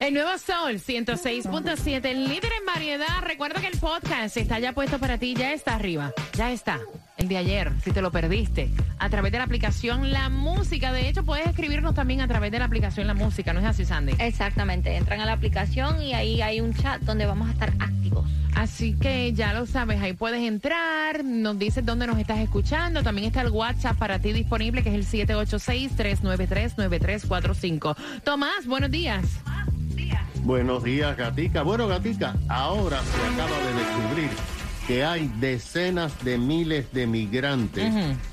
El nuevo Sol 106.7, líder en variedad. Recuerda que el podcast está ya puesto para ti, ya está arriba, ya está. El de ayer, si te lo perdiste, a través de la aplicación La Música. De hecho, puedes escribirnos también a través de la aplicación La Música, ¿no es así, Sandy? Exactamente, entran a la aplicación y ahí hay un chat donde vamos a estar activos. Así que ya lo sabes, ahí puedes entrar, nos dices dónde nos estás escuchando. También está el WhatsApp para ti disponible, que es el 786-393-9345. Tomás, buenos días. Buenos días, Gatica. Bueno, Gatica, ahora se acaba de descubrir que hay decenas de miles de migrantes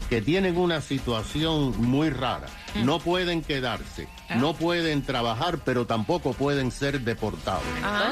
que tienen una situación muy rara. No pueden quedarse, no pueden trabajar, pero tampoco pueden ser deportados.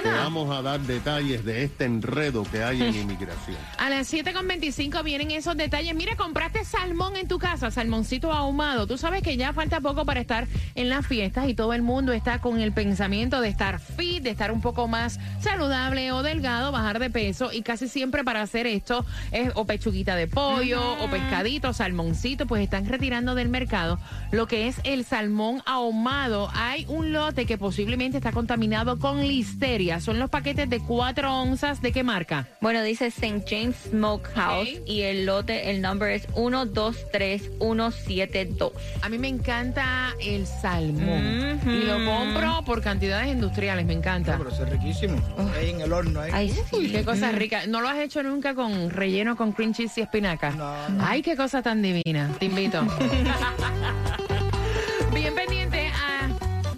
Te vamos a dar detalles de este enredo que hay en inmigración. A las 7.25 vienen esos detalles. Mira, compraste salmón en tu casa, salmoncito ahumado. Tú sabes que ya falta poco para estar en las fiestas y todo el mundo está con el pensamiento de estar fit, de estar un poco más saludable o delgado, bajar de peso y casi siempre para hacer esto es o pechuguita de pollo o pescadito, salmoncito, pues están retirando del mercado lo que es el salmón ahumado. Hay un lote que posiblemente está contaminado con listeria. Son los paquetes de 4 onzas. ¿De qué marca? Bueno, dice St. James Smokehouse y el lote, el number es 123172. A mí me encanta el salmón y lo compro por cantidades industriales, me encanta. pero es riquísimo. Ahí en el horno. Ahí. Ay, sí. qué cosa rica. ¿No lo has hecho nunca con relleno con cream cheese y espinaca? No, Ay, qué cosa tan divina. Te invito. Bien pendiente a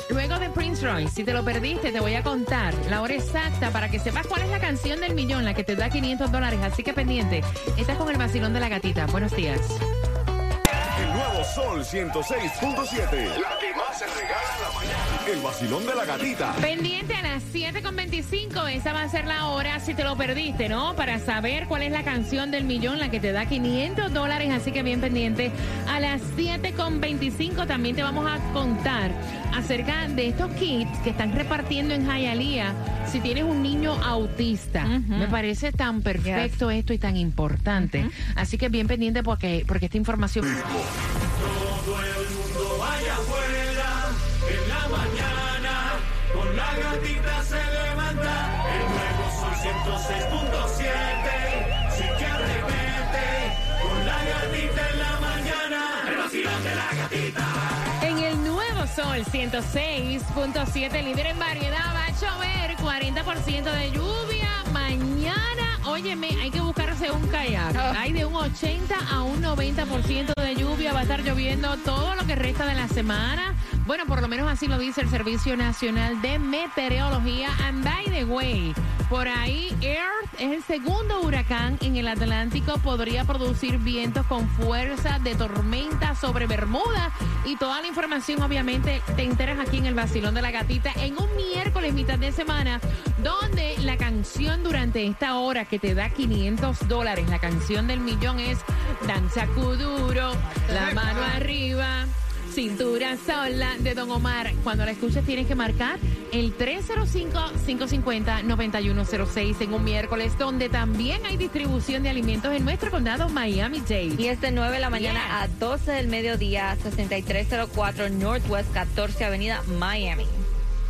luego de Prince Royce. Si te lo perdiste, te voy a contar la hora exacta para que sepas cuál es la canción del millón, la que te da 500 dólares. Así que pendiente. Estás con el vacilón de la gatita. Buenos días. El nuevo Sol 106.7. La que más se regala en la mañana. El vacilón de la gatita. Pendiente a las 7.25, esa va a ser la hora si te lo perdiste, ¿no? Para saber cuál es la canción del millón, la que te da 500 dólares, así que bien pendiente. A las 7.25 también te vamos a contar acerca de estos kits que están repartiendo en Hialeah si tienes un niño autista. Me parece tan perfecto esto y tan importante. Así que bien pendiente porque, porque esta información... Todo el 106.7 sí que arremete con la gatita en la mañana el vacilón de la gatita En el nuevo sol 106.7, líder en variedad, va a llover 40% de lluvia mañana. Óyeme, hay que buscarse un kayak. Hay de un 80 a un 90% de lluvia. Va a estar lloviendo todo lo que resta de la semana. Bueno, por lo menos así lo dice el Servicio Nacional de Meteorología. And by the way, por ahí Earth es el segundo huracán en el Atlántico. Podría producir vientos con fuerza de tormenta sobre Bermuda. Y toda la información, obviamente, te enteras aquí en el Vacilón de la Gatita en un miércoles, mitad de semana, donde la canción durante esta hora que te da 500 dólares, la canción del millón es Danza Kuduro, la mano arriba. Cintura sola de Don Omar. Cuando la escuches tienes que marcar el 305-550-9106 en un miércoles donde también hay distribución de alimentos en nuestro condado Miami-Dade. Y es de 9 de la mañana Yes. a 12 del mediodía, 6304 Northwest 14 Avenida Miami.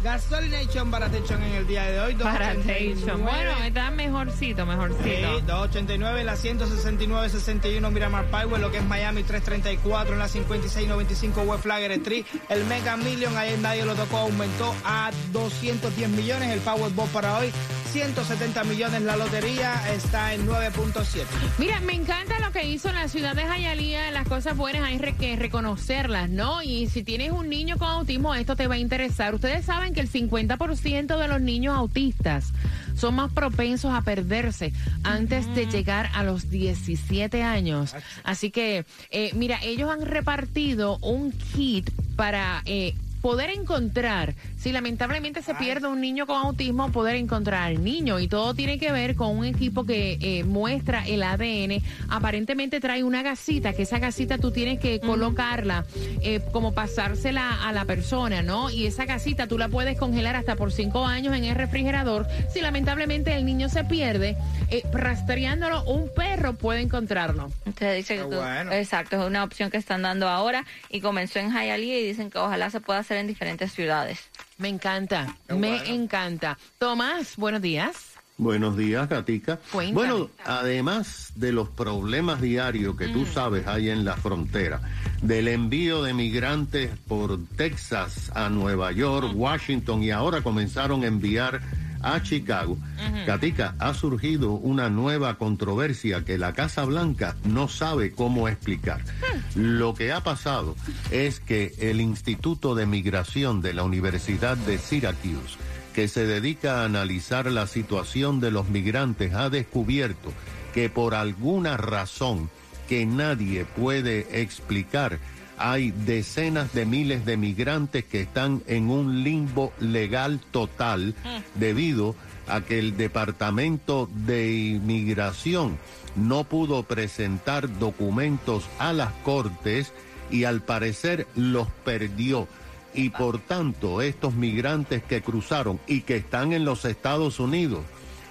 Gasolination Baratation en el día de hoy. Para 289. Station. Bueno, está mejorcito, Sí, mejorcito. 289, la 169-61 Miramar Highway, lo que es Miami 334 en la 5695 West Flagger Street. El Mega Million, ayer nadie lo tocó, aumentó a 210 millones. El Powerball para hoy, 170 millones. La lotería está en 9.7. Mira, me encanta lo que hizo la ciudad de Hialeah. Las cosas buenas hay que reconocerlas, ¿no? Y si tienes un niño con autismo, esto te va a interesar. Ustedes saben que el 50% de los niños autistas son más propensos a perderse antes de llegar a los 17 años. Así que, eh, mira, ellos han repartido un kit para... eh, poder encontrar, si lamentablemente se pierde un niño con autismo, poder encontrar al niño. Y todo tiene que ver con un equipo que eh, muestra el ADN. Aparentemente trae una gasita, que esa gasita tú tienes que colocarla, eh, como pasársela a la persona, ¿no? Y esa gasita tú la puedes congelar hasta por cinco años en el refrigerador. Si lamentablemente el niño se pierde, eh, rastreándolo, un perro puede encontrarlo. Usted dice que tú- bueno. exacto, es una opción que están dando ahora y comenzó en Hialeah y dicen que ojalá se pueda hacer en diferentes ciudades. Me encanta, me bueno. encanta. Tomás, buenos días. Buenos días, Gatica. Cuéntame. Bueno, además de los problemas diarios que tú sabes hay en la frontera, del envío de migrantes por Texas a Nueva York, Washington y ahora comenzaron a enviar a Chicago. Gatica, ha surgido una nueva controversia que la Casa Blanca no sabe cómo explicar. Lo que ha pasado es que el Instituto de Migración de la Universidad de Syracuse que se dedica a analizar la situación de los migrantes ha descubierto que por alguna razón que nadie puede explicar, hay decenas de miles de migrantes que están en un limbo legal total debido a que el Departamento de Inmigración no pudo presentar documentos a las cortes y al parecer los perdió. Y por tanto estos migrantes que cruzaron y que están en los Estados Unidos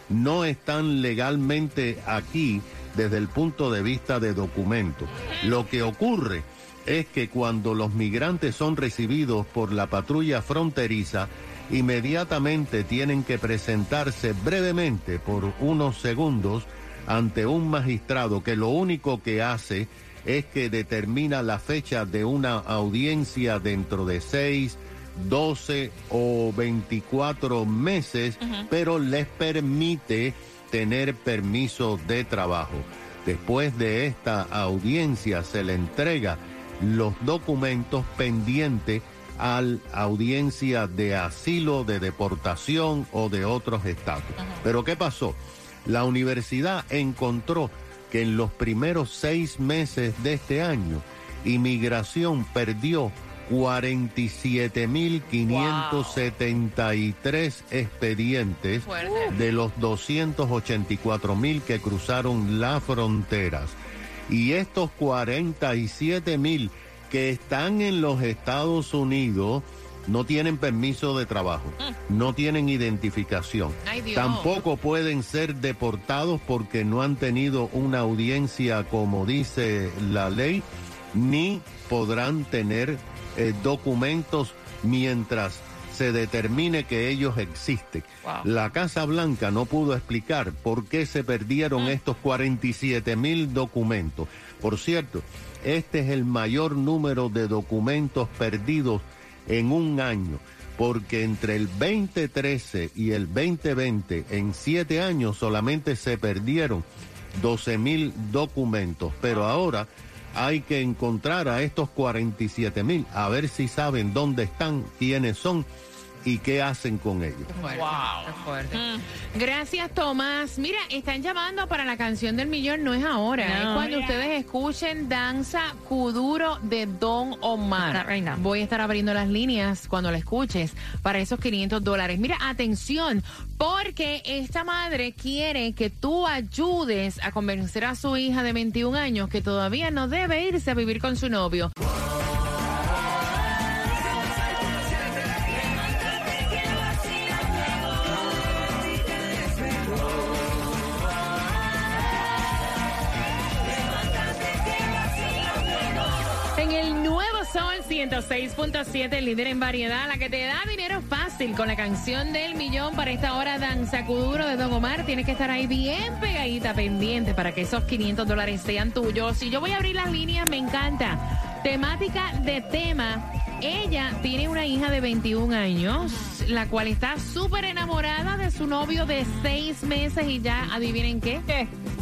no están legalmente aquí desde el punto de vista de documentos. Lo que ocurre es que cuando los migrantes son recibidos por la patrulla fronteriza, inmediatamente tienen que presentarse brevemente por unos segundos ante un magistrado que lo único que hace es que determina la fecha de una audiencia dentro de 6, 12 o 24 meses, pero les permite tener permiso de trabajo. Después de esta audiencia se le entrega los documentos pendientes a la audiencia de asilo, de deportación o de otros estatus. Pero ¿qué pasó? La universidad encontró que en los primeros seis meses de este año, inmigración perdió 47.573 expedientes Fuerte. de los 284.000 que cruzaron las fronteras. Y estos 47.000 que están en los Estados Unidos no tienen permiso de trabajo, no tienen identificación. Ay. Tampoco pueden ser deportados porque no han tenido una audiencia como dice la ley, ni podrán tener eh, documentos mientras se determine que ellos existen. Wow. La Casa Blanca no pudo explicar por qué se perdieron estos 47 mil documentos. Por cierto, este es el mayor número de documentos perdidos en un año, porque entre el 2013 y el 2020, en siete años solamente se perdieron 12 mil documentos, pero ahora hay que encontrar a estos 47 mil, a ver si saben dónde están, quiénes son y qué hacen con ellos. Fuerte. Qué fuerte. Mm. Gracias, Tomás. Mira, están llamando para la canción del millón, no es ahora, No. es cuando ustedes escuchen Danza Kuduro de Don Omar. Right. Voy a estar abriendo las líneas cuando la escuches para esos 500 dólares. Mira, atención, porque esta madre quiere que tú ayudes a convencer a su hija de 21 años que todavía no debe irse a vivir con su novio. 106.7, el líder en variedad, la que te da dinero fácil con la canción del millón para esta hora Danza Kuduro de Don Omar. Tienes que estar ahí bien pegadita, pendiente para que esos 500 dólares sean tuyos. Si yo voy a abrir las líneas, me encanta. Temática de tema. Ella tiene una hija de 21 años, la cual está súper enamorada de su novio de 6 meses y ya, adivinen qué,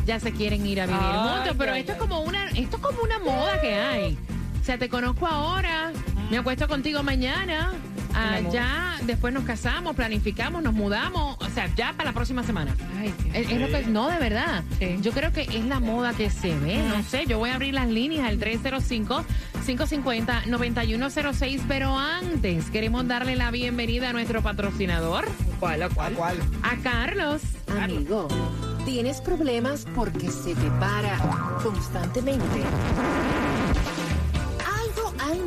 ya se quieren ir a vivir Ay, juntos. Pero esto es como una, esto es como una moda que hay. O sea, te conozco ahora, me acuesto contigo mañana, ah, mudo. ya después nos casamos, planificamos, nos mudamos, o sea, ya para la próxima semana. Ay, Dios. Es, es lo que, no, de verdad. Sí. Yo creo que es la moda que se ve. No sé, yo voy a abrir las líneas al 550-9106. Pero antes, queremos darle la bienvenida a nuestro patrocinador. ¿Cuál? ¿Cuál? ¿Cuál? A Carlos. Amigo, ¿tienes problemas porque se te para constantemente?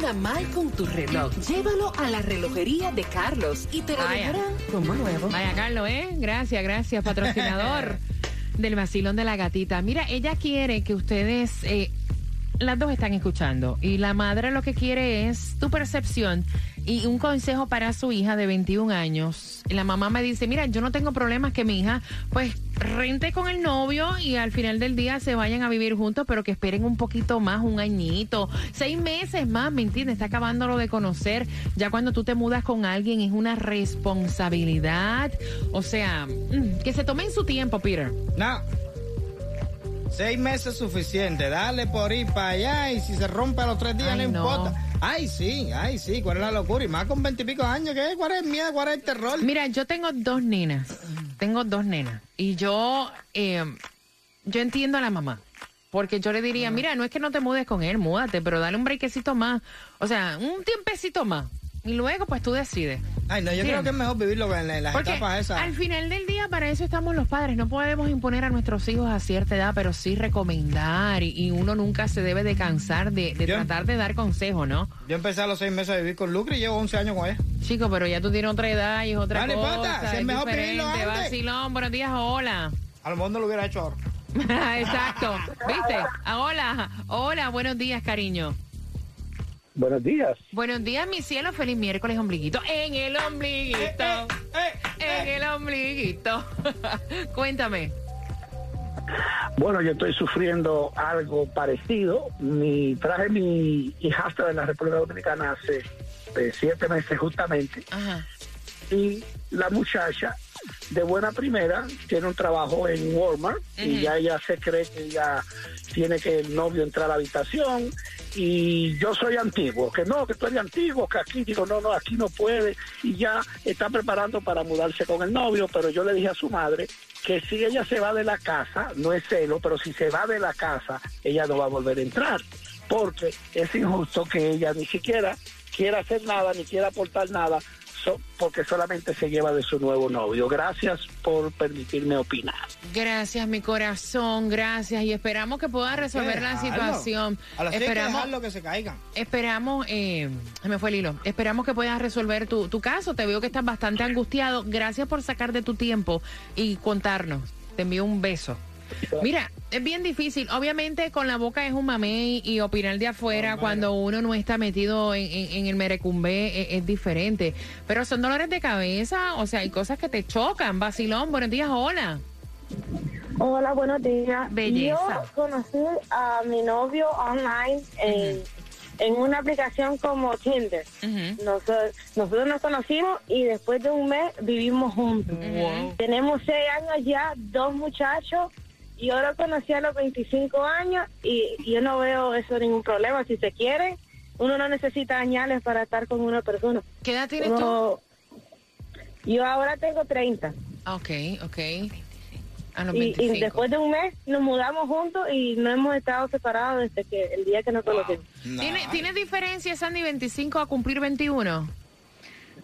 Anda mal con tu reloj. Llévalo a la relojería de Carlos y te lo Vaya. dejarán como nuevo. Vaya, Carlos, ¿eh? Gracias, gracias, patrocinador del vacilón de la gatita. Mira, ella quiere que ustedes, eh, las dos están escuchando, y la madre lo que quiere es tu percepción y un consejo para su hija de 21 años. La mamá me dice, mira, yo no tengo problemas que mi hija, pues, rente con el novio y al final del día se vayan a vivir juntos, pero que esperen un poquito más, un añito, seis meses más, ¿me entiendes? Está acabándolo de conocer. Ya cuando tú te mudas con alguien es una responsabilidad. O sea, mm, que se tomen su tiempo, Peter. No. Seis meses es suficiente. Dale por ir para allá y si se rompe a los tres días Ay, no, no. importa. Ay, sí, ay, sí. ¿Cuál es la locura? Y más con veintipico años. ¿qué? ¿Cuál es el miedo? ¿Cuál es el terror? Mira, yo tengo dos nenas. Tengo dos nenas. Y yo, eh, yo entiendo a la mamá. Porque yo le diría, mira, no es que no te mudes con él, múdate, pero dale un brequecito más. O sea, un tiempecito más. Y luego, pues tú decides. Ay, no, yo creo que es mejor vivirlo en, en las Porque etapas esas. al final del día, para eso estamos los padres. No podemos imponer a nuestros hijos a cierta edad, pero sí recomendar. Y, y uno nunca se debe de cansar de, de Yo- tratar de dar consejo, ¿no? Yo empecé a los seis meses a vivir con Lucre y llevo 11 años con ella. Chico, pero ya tú tienes otra edad y es otra no cosa. si es es mejor vivirlo antes. Vacilón, buenos días, hola. A lo mejor no lo hubiera hecho ahora. Exacto. ¿Viste? Ah, Hola, hola, buenos días, cariño. Buenos días. Buenos días, mi cielo. Feliz miércoles, ombliguito. En el ombliguito. Eh, En el ombliguito. Cuéntame. Bueno, yo estoy sufriendo algo parecido. Mi, traje mi hijastra de la República Dominicana hace eh, siete meses justamente Ajá. y la muchacha de buena primera tiene un trabajo en Walmart y ya ella se cree que ya tiene que el novio entrar a la habitación y yo soy antiguo, que no, que tú eres antiguo, que aquí digo, no, no, aquí no puede y ya está preparando para mudarse con el novio, pero yo le dije a su madre que si ella se va de la casa, no es celo, pero si se va de la casa, ella no va a volver a entrar, porque es injusto que ella ni siquiera quiera hacer nada, ni quiera aportar nada, so- porque solamente se lleva de su nuevo novio. Gracias por permitirme opinar. Gracias, mi corazón. Gracias. Y esperamos que pueda resolver la situación. A las que Esperamos. dejarlo que se caigan. Esperamos, eh, se me fue el hilo. Esperamos que puedas resolver tu, tu caso. Te veo que estás bastante angustiado. Gracias por sacar de tu tiempo y contarnos. Te envío un beso. Mira, es bien difícil. Obviamente con la boca es un mamey y opinar de afuera cuando uno no está metido en, en- en el merecumbe es, es diferente. Pero son dolores de cabeza, o sea, hay cosas que te chocan. Vacilón, buenos días, hola. Hola, buenos días. Belleza. Yo conocí a mi novio online en, en una aplicación como Tinder. Nosotros nos conocimos y después de un mes vivimos juntos. Tenemos seis años ya, dos muchachos. Y yo lo conocí a los 25 años y yo no veo eso ningún problema. Si se quiere, uno no necesita añales para estar con una persona. ¿Qué edad tienes tú? Yo ahora tengo 30. Ok, ok. A los Y, 25. y después de un mes nos mudamos juntos y no hemos estado separados desde que el día que nos conocimos. ¿Tiene, ¿Tiene diferencia, Sandy, 25 a cumplir 21?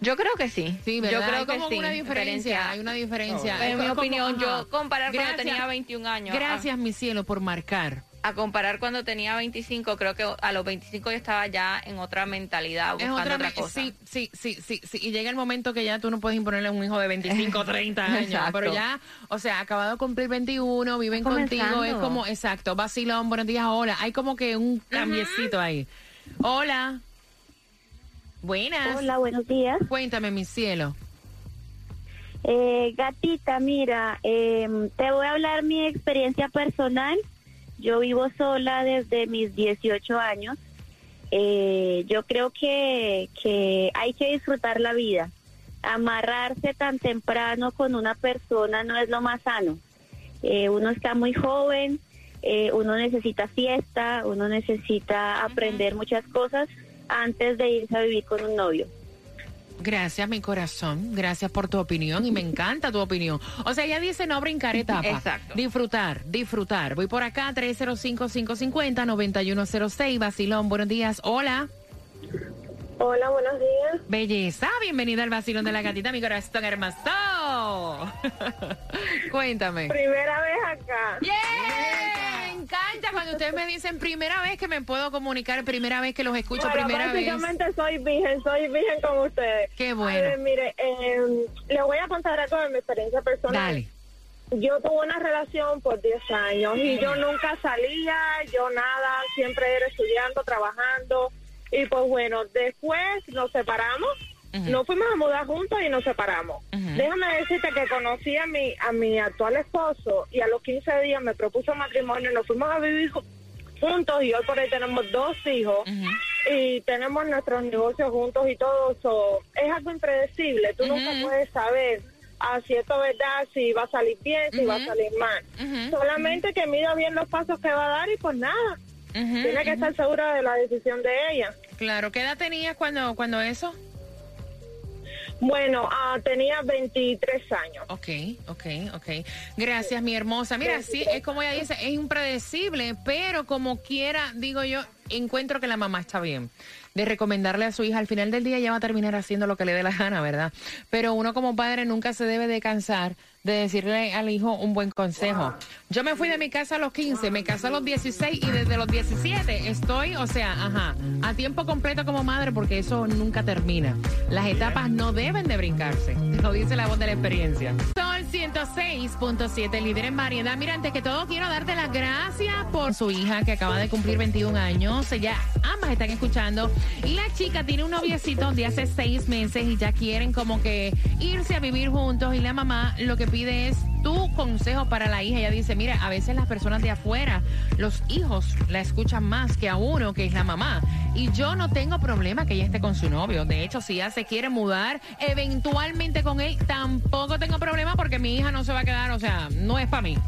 Yo creo que sí. Sí, ¿verdad? Yo creo hay que como sí. una diferencia, hay una diferencia. En mi opinión, yo comparar cuando tenía 21 años. a- Gracias, mi cielo, por marcar. A, comparar cuando tenía 25, creo que a los 25 yo estaba ya en otra mentalidad, Es buscando otra, otra, cosa. Sí, sí, sí, sí, sí. Y llega el momento que ya tú no puedes imponerle a un hijo de 25, 30 años. Exacto. Pero ya, o sea, acabado de cumplir 21, viven contigo, es como, exacto, vacilón, buenos días, hola. Hay como que un cambiecito ahí. Hola. Buenas. Hola, buenos días. Cuéntame, mi cielo. Eh, gatita, mira, eh, te voy a hablar mi experiencia personal. Yo vivo sola desde mis 18 años. Eh, yo creo que, que hay que disfrutar la vida. Amarrarse tan temprano con una persona no es lo más sano. Eh, uno está muy joven, eh, uno necesita fiesta, uno necesita aprender muchas cosas antes de irse a vivir con un novio. Gracias, mi corazón. Gracias por tu opinión y me encanta tu opinión. O sea, ella dice no brincar etapa. Exacto. Disfrutar, disfrutar. Voy por acá, 305-550-9106. Basilón, buenos días. Hola. Hola, buenos días. Belleza, bienvenida al Basilón de la Gatita, mi corazón hermoso. Cuéntame. Primera vez acá. ¡Yeah! Ustedes me dicen primera vez que me puedo comunicar, primera vez que los escucho, Bueno, primera vez. básicamente soy virgen, soy virgen como ustedes. Qué bueno. Ver, mire, eh, le voy a contar algo de mi experiencia personal. Dale. Yo tuve una relación por 10 años y yo nunca salía, yo nada, siempre era estudiando, trabajando. Y pues bueno, después nos separamos, nos fuimos a mudar juntos y nos separamos. Déjame decirte que conocí a mi, a mi actual esposo y a los 15 días me propuso matrimonio y nos fuimos a vivir ju- juntos y hoy por hoy tenemos dos hijos y tenemos nuestros negocios juntos y todo eso. Es algo impredecible, tú nunca puedes saber si esto es verdad, si va a salir bien, si va a salir mal. Solamente que mida bien los pasos que va a dar y pues nada. Tiene que estar segura de la decisión de ella. Claro, ¿qué edad tenías cuando, cuando eso? Bueno, ah, tenía 23 años. Ok, ok, ok. Gracias, mi hermosa. Mira, sí, es como ella dice, es impredecible, pero como quiera, digo yo, encuentro que la mamá está bien. De recomendarle a su hija, al final del día ella va a terminar haciendo lo que le dé la gana, ¿verdad? Pero uno como padre nunca se debe de cansar de decirle al hijo un buen consejo. Yo me fui de mi casa a los 15, me casé a los 16 y desde los 17 estoy, o sea, ajá, a tiempo completo como madre porque eso nunca termina. Las etapas no deben de brincarse, lo dice la voz de la experiencia. Sol 106.7, líder en variedad. Mira, antes que todo quiero darte las gracias por su hija que acaba de cumplir 21 años. Ella, ambas están escuchando. Y la chica tiene un noviecito de hace seis meses y ya quieren como que irse a vivir juntos y la mamá lo que pide es tu consejo para la hija. Ella dice, mira, a veces las personas de afuera, los hijos la escuchan más que a uno, que es la mamá. Y yo no tengo problema que ella esté con su novio. De hecho, si ella se quiere mudar eventualmente con él, tampoco tengo problema porque mi hija no se va a quedar, o sea, no es para mí.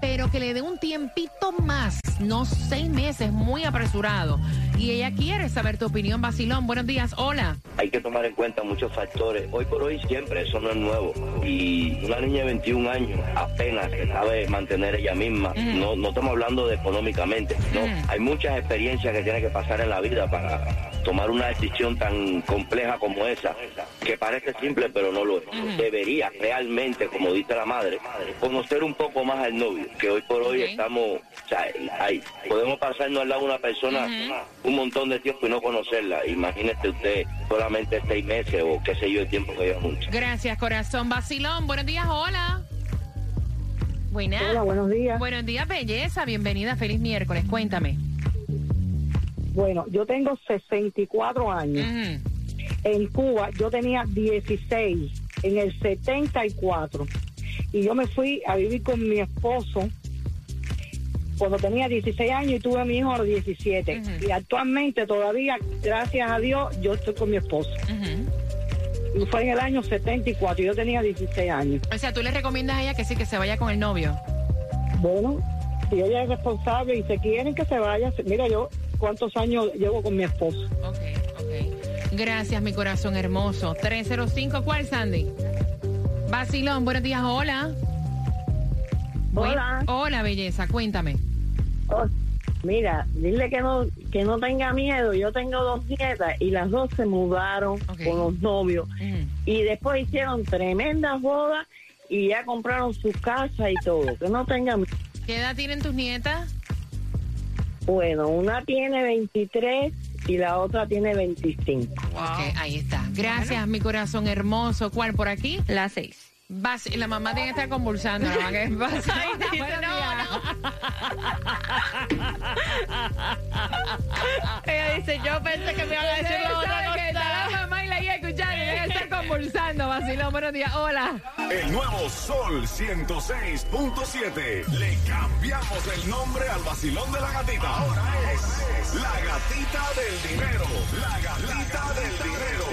Pero que le dé un tiempito más, no seis meses, muy apresurado. Y ella quiere saber tu opinión, Basilón. Buenos días, hola. hay que tomar en cuenta muchos factores. Hoy por hoy siempre, eso no es nuevo. Y una niña de 21 años apenas que sabe mantener ella misma, no, no estamos hablando de económicamente, no. Hay muchas experiencias que tiene que pasar en la vida para tomar una decisión tan compleja como esa, que parece simple pero no lo es. Debería realmente, como dice la madre, conocer un poco más al novio, que hoy por hoy estamos, o sea, hay- podemos pasarnos al lado de una persona un montón de tiempo y no conocerla. Imagínese usted solamente seis meses o qué sé yo el tiempo que lleva juntos. Gracias, corazón. Basilón, buenos días, hola. Buenas. Hola, buenos días. Buenos días, belleza. Bienvenida, feliz miércoles. Cuéntame. Bueno, yo tengo 64 años. En Cuba yo tenía 16 en el 74 y yo me fui a vivir con mi esposo cuando tenía 16 años y tuve a mi hijo a los 17 y actualmente todavía gracias a Dios yo estoy con mi esposo y fue en el año 74 y yo tenía 16 años O sea, tú le recomiendas a ella que sí, que se vaya con el novio. bueno si ella es responsable y se quieren que se vaya mira yo cuántos años llevo con mi esposo Gracias, mi corazón hermoso. 305, ¿cuál, Sandy? Basilón, buenos días, hola. Hola. Hola, belleza, cuéntame. Mira, dile que no que no tenga miedo. Yo tengo dos nietas y las dos se mudaron con los novios y después hicieron tremendas bodas y ya compraron su casa y todo. Que no tenga miedo. ¿Qué edad tienen tus nietas? Bueno, una tiene 23 y la otra tiene 25. Ok, ahí está. Gracias, mi corazón hermoso. ¿Cuál por aquí? La seis. Bas- la mamá tiene que estar convulsando. la mamá que pasa. Ay, dice, Buenos no, días. Ella dice, yo pensé que me iban a decir lo otro, ¿Sabe no que está la mamá y la hija escuchando y debe estar convulsando, Basilón. Buenos días, hola. El nuevo Sol 106.7. Le cambiamos el nombre al vacilón de la gatita. Ahora es la gatita del dinero. La gatita del dinero.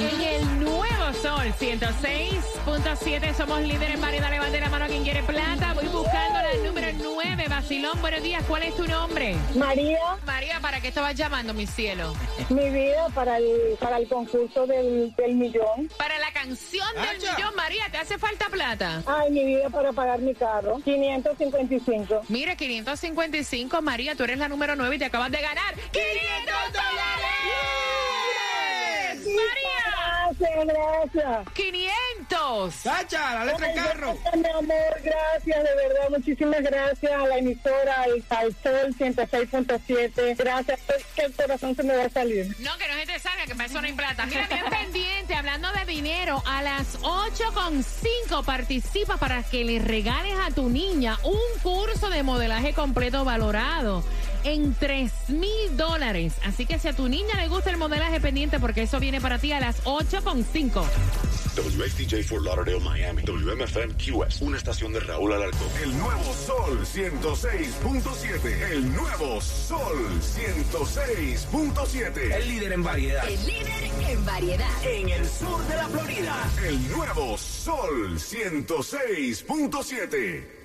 En el nuevo Sol 106.7 somos líderes en variedad. Levante la mano a quien quiere plata. Voy buscando la número 9. Basilón, buenos días. ¿Cuál es tu nombre? María. María, ¿para qué estabas llamando, mi cielo? Mi vida para el para el concurso del, del millón. Para la canción del millón, María, ¿te hace falta plata? Ay, mi vida para pagar mi carro. 555. Mira, 555, María, tú eres la número 9 y te acabas de ganar 500 dólares. María. Gracias, gracias. 500. ¡Cacha, la letra del Ay, carro! gracias, mi amor, gracias, de verdad, muchísimas gracias a la emisora, al, al Sol 106.7. Gracias, es que el corazón se me va a salir. No, que no se te salga, que para eso no hay plata. Mira, bien pendiente, hablando de dinero, a las 8.5 participa para que le regales a tu niña un curso de modelaje completo valorado en 3 mil dólares. Así que si a tu niña le gusta el modelaje pendiente, porque eso viene para ti a las 8.5. WXTJ for Lauderdale, Miami. WMFM QS. Una estación de Raúl Alarcón. El nuevo Sol 106.7. El nuevo Sol 106.7. El líder en variedad. El líder en variedad. En el sur de la Florida. El nuevo Sol 106.7.